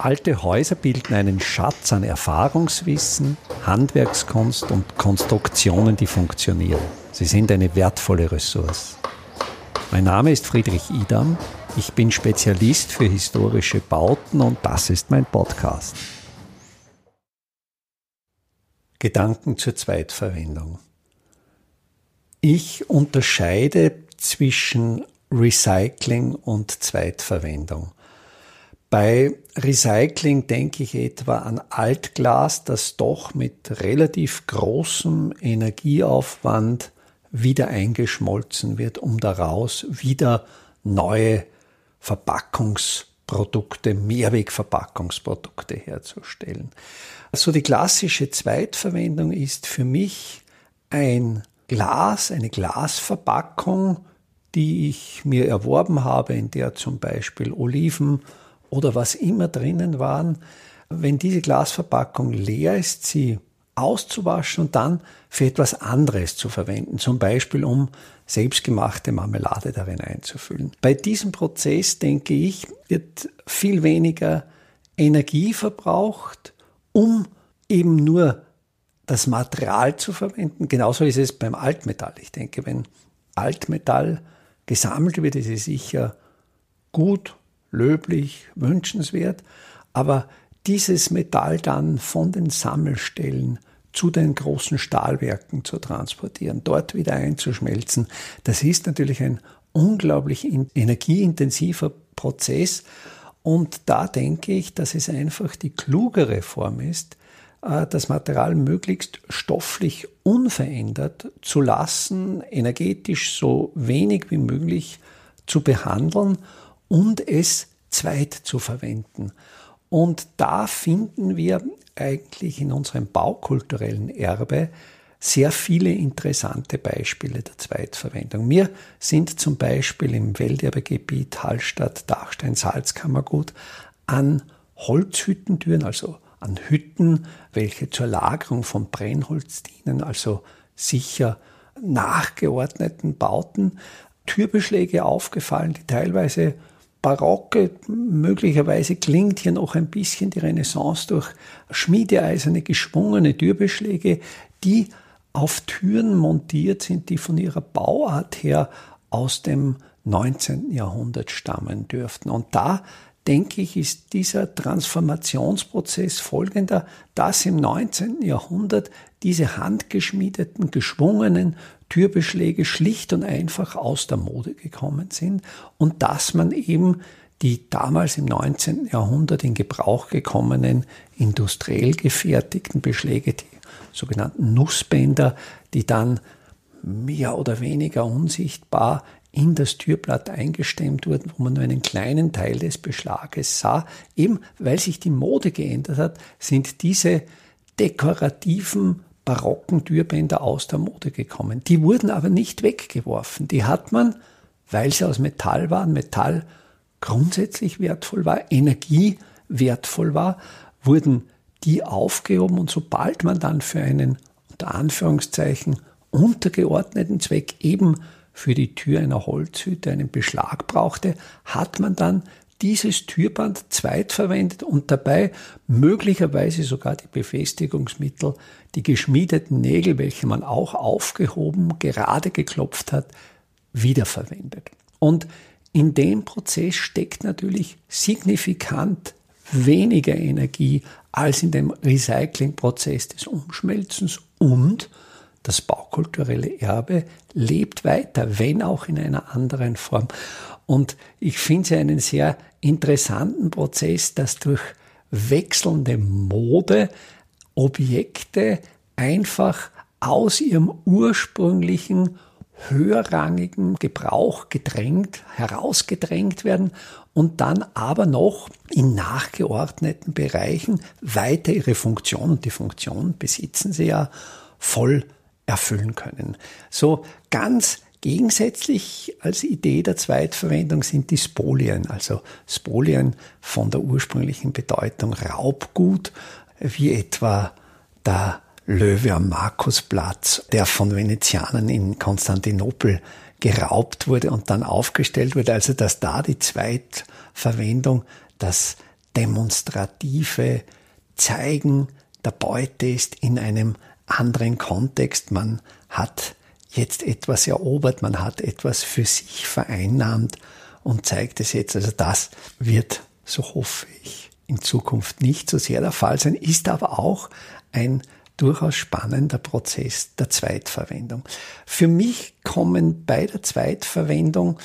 Alte Häuser bilden einen Schatz an Erfahrungswissen, Handwerkskunst und Konstruktionen, die funktionieren. Sie sind eine wertvolle Ressource. Mein Name ist Friedrich Idam. Ich bin Spezialist für historische Bauten und das ist mein Podcast. Gedanken zur Zweitverwendung. Ich unterscheide zwischen Recycling und Zweitverwendung. Bei Recycling denke ich etwa an Altglas, das doch mit relativ großem Energieaufwand wieder eingeschmolzen wird, um daraus wieder neue Verpackungsprodukte, Mehrwegverpackungsprodukte herzustellen. Also die klassische Zweitverwendung ist für mich ein Glas, eine Glasverpackung, die ich mir erworben habe, in der zum Beispiel Oliven oder was immer drinnen waren, wenn diese Glasverpackung leer ist, sie auszuwaschen und dann für etwas anderes zu verwenden, zum Beispiel um selbstgemachte Marmelade darin einzufüllen. Bei diesem Prozess, denke ich, wird viel weniger Energie verbraucht, um eben nur das Material zu verwenden. Genauso ist es beim Altmetall. Ich denke, wenn Altmetall gesammelt wird, ist es sicher gut löblich, wünschenswert, aber dieses Metall dann von den Sammelstellen zu den großen Stahlwerken zu transportieren, dort wieder einzuschmelzen, das ist natürlich ein unglaublich energieintensiver Prozess. Und da denke ich, dass es einfach die klugere Form ist, äh, das Material möglichst stofflich unverändert zu lassen, energetisch so wenig wie möglich zu behandeln und es zweit zu verwenden. Und da finden wir eigentlich in unserem baukulturellen Erbe sehr viele interessante Beispiele der Zweitverwendung. Mir sind zum Beispiel im Welterbegebiet Hallstatt, Dachstein, Salzkammergut an Holzhüttentüren, also an Hütten, welche zur Lagerung von Brennholz dienen, also sicher nachgeordneten Bauten, Türbeschläge aufgefallen, die teilweise barocke, möglicherweise klingt hier noch ein bisschen die Renaissance durch schmiedeeiserne, geschwungene Türbeschläge, die auf Türen montiert sind, die von ihrer Bauart her aus dem 19. Jahrhundert stammen dürften. Und da denke ich, ist dieser Transformationsprozess folgender, dass im 19. Jahrhundert diese handgeschmiedeten, geschwungenen Türbeschläge schlicht und einfach aus der Mode gekommen sind und dass man eben die damals im 19. Jahrhundert in Gebrauch gekommenen industriell gefertigten Beschläge, die sogenannten Nussbänder, die dann mehr oder weniger unsichtbar in das Türblatt eingestemmt wurden, wo man nur einen kleinen Teil des Beschlages sah. Eben weil sich die Mode geändert hat, sind diese dekorativen barocken Türbänder aus der Mode gekommen. Die wurden aber nicht weggeworfen. Die hat man, weil sie aus Metall waren, Metall grundsätzlich wertvoll war, Energie wertvoll war, wurden die aufgehoben und sobald man dann für einen unter Anführungszeichen untergeordneten Zweck eben für die Tür einer Holzhütte einen Beschlag brauchte, hat man dann dieses Türband zweitverwendet und dabei möglicherweise sogar die Befestigungsmittel, die geschmiedeten Nägel, welche man auch aufgehoben, gerade geklopft hat, wiederverwendet. Und in dem Prozess steckt natürlich signifikant weniger Energie als in dem Recyclingprozess des Umschmelzens und das baukulturelle Erbe lebt weiter, wenn auch in einer anderen Form. Und ich finde es einen sehr interessanten Prozess, dass durch wechselnde Mode Objekte einfach aus ihrem ursprünglichen höherrangigen Gebrauch gedrängt, herausgedrängt werden und dann aber noch in nachgeordneten Bereichen weiter ihre Funktion und die Funktion besitzen sie ja voll erfüllen können. So ganz Gegensätzlich als Idee der Zweitverwendung sind die Spolien, also Spolien von der ursprünglichen Bedeutung Raubgut, wie etwa der Löwe am Markusplatz, der von Venezianern in Konstantinopel geraubt wurde und dann aufgestellt wurde. Also dass da die Zweitverwendung, das demonstrative Zeigen der Beute ist in einem anderen Kontext. Man hat jetzt etwas erobert, man hat etwas für sich vereinnahmt und zeigt es jetzt. Also das wird, so hoffe ich, in Zukunft nicht so sehr der Fall sein, ist aber auch ein durchaus spannender Prozess der Zweitverwendung. Für mich kommen bei der Zweitverwendung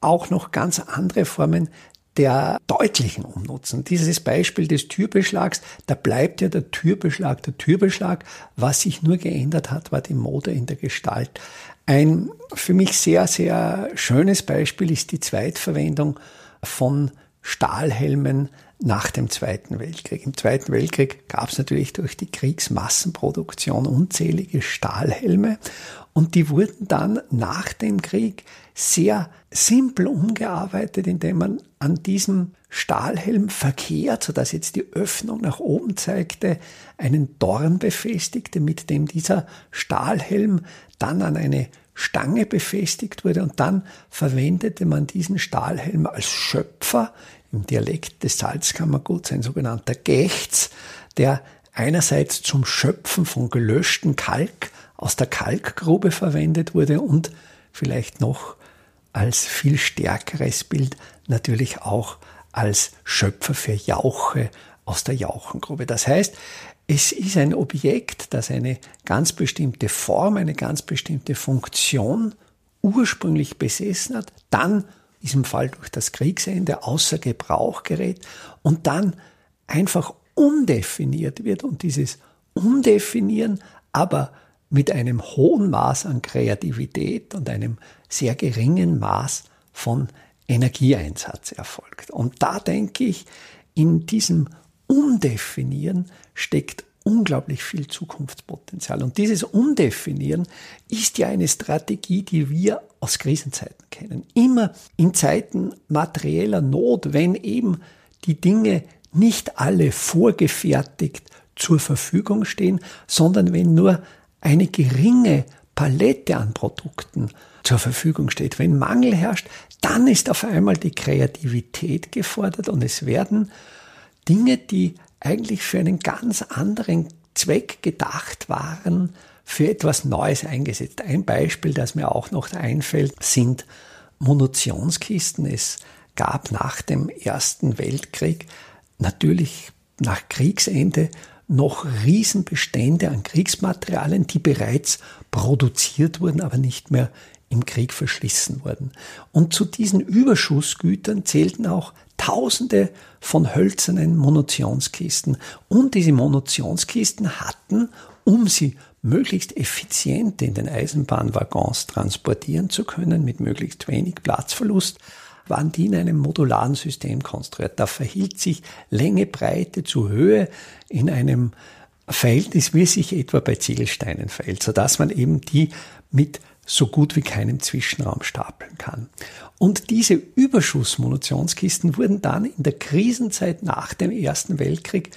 auch noch ganz andere Formen der deutlichen Umnutzen. Dieses Beispiel des Türbeschlags, da bleibt ja der Türbeschlag der Türbeschlag. Was sich nur geändert hat, war die Mode in der Gestalt. Ein für mich sehr, sehr schönes Beispiel ist die Zweitverwendung von Stahlhelmen nach dem Zweiten Weltkrieg. Im Zweiten Weltkrieg gab es natürlich durch die Kriegsmassenproduktion unzählige Stahlhelme und die wurden dann nach dem Krieg sehr simpel umgearbeitet, indem man an diesem Stahlhelm verkehrt, sodass jetzt die Öffnung nach oben zeigte, einen Dorn befestigte, mit dem dieser Stahlhelm dann an eine Stange befestigt wurde und dann verwendete man diesen Stahlhelm als Schöpfer im Dialekt des Salzkammerguts, ein sogenannter Gächts, der einerseits zum Schöpfen von gelöschten Kalk aus der Kalkgrube verwendet wurde und vielleicht noch als viel stärkeres Bild natürlich auch als Schöpfer für Jauche aus der Jauchengrube. Das heißt, es ist ein Objekt, das eine ganz bestimmte Form, eine ganz bestimmte Funktion ursprünglich besessen hat, dann diesem Fall durch das Kriegsende außer Gebrauch gerät und dann einfach umdefiniert wird und dieses Umdefinieren aber mit einem hohen Maß an Kreativität und einem sehr geringen Maß von Energieeinsatz erfolgt. Und da denke ich, in diesem Umdefinieren steckt unglaublich viel Zukunftspotenzial. Und dieses Umdefinieren ist ja eine Strategie, die wir aus Krisenzeiten kennen. Immer in Zeiten materieller Not, wenn eben die Dinge nicht alle vorgefertigt zur Verfügung stehen, sondern wenn nur eine geringe Palette an Produkten zur Verfügung steht. Wenn Mangel herrscht, dann ist auf einmal die Kreativität gefordert und es werden Dinge, die eigentlich für einen ganz anderen Zweck gedacht waren, für etwas Neues eingesetzt. Ein Beispiel, das mir auch noch einfällt, sind Munitionskisten. Es gab nach dem Ersten Weltkrieg natürlich nach Kriegsende noch Riesenbestände an Kriegsmaterialien, die bereits produziert wurden, aber nicht mehr im Krieg verschlissen wurden. Und zu diesen Überschussgütern zählten auch Tausende von hölzernen Munitionskisten. Und diese Munitionskisten hatten, um sie möglichst effizient in den Eisenbahnwaggons transportieren zu können, mit möglichst wenig Platzverlust, waren die in einem modularen System konstruiert. Da verhielt sich Länge, Breite zu Höhe in einem Verhältnis, wie es sich etwa bei Ziegelsteinen verhält, sodass man eben die mit so gut wie keinem Zwischenraum stapeln kann. Und diese Überschussmunitionskisten wurden dann in der Krisenzeit nach dem Ersten Weltkrieg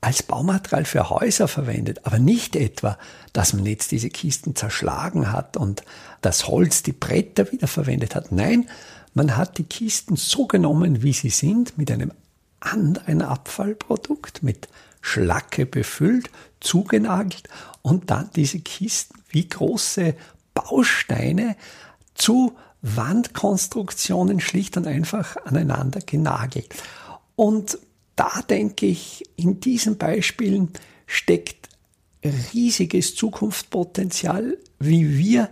als Baumaterial für Häuser verwendet, aber nicht etwa, dass man jetzt diese Kisten zerschlagen hat und das Holz, die Bretter wieder verwendet hat. Nein, man hat die Kisten so genommen, wie sie sind, mit einem anderen Abfallprodukt, mit Schlacke befüllt, zugenagelt und dann diese Kisten wie große Bausteine zu Wandkonstruktionen schlicht und einfach aneinander genagelt. Und da denke ich, in diesen Beispielen steckt riesiges Zukunftspotenzial, wie wir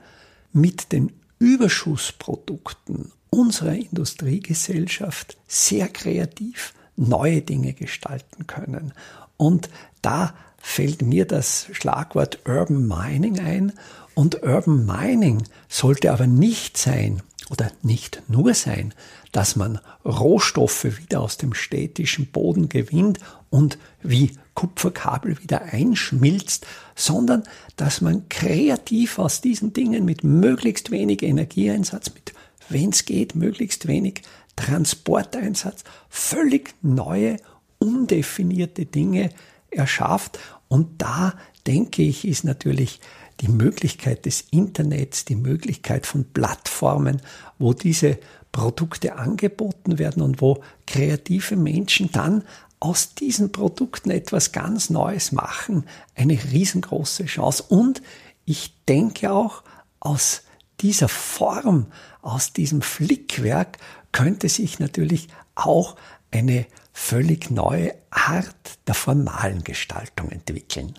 mit den Überschussprodukten unserer Industriegesellschaft sehr kreativ neue Dinge gestalten können. Und da fällt mir das Schlagwort Urban Mining ein. Und Urban Mining sollte aber nicht sein oder nicht nur sein, dass man Rohstoffe wieder aus dem städtischen Boden gewinnt und wie Kupferkabel wieder einschmilzt, sondern dass man kreativ aus diesen Dingen mit möglichst wenig Energieeinsatz, mit wenn es geht, möglichst wenig Transporteinsatz, völlig neue, undefinierte Dinge erschafft. Und da denke ich, ist natürlich die Möglichkeit des Internets, die Möglichkeit von Plattformen, wo diese Produkte angeboten werden und wo kreative Menschen dann aus diesen Produkten etwas ganz Neues machen, eine riesengroße Chance. Und ich denke auch, aus dieser Form, aus diesem Flickwerk könnte sich natürlich auch eine völlig neue Art der formalen Gestaltung entwickeln.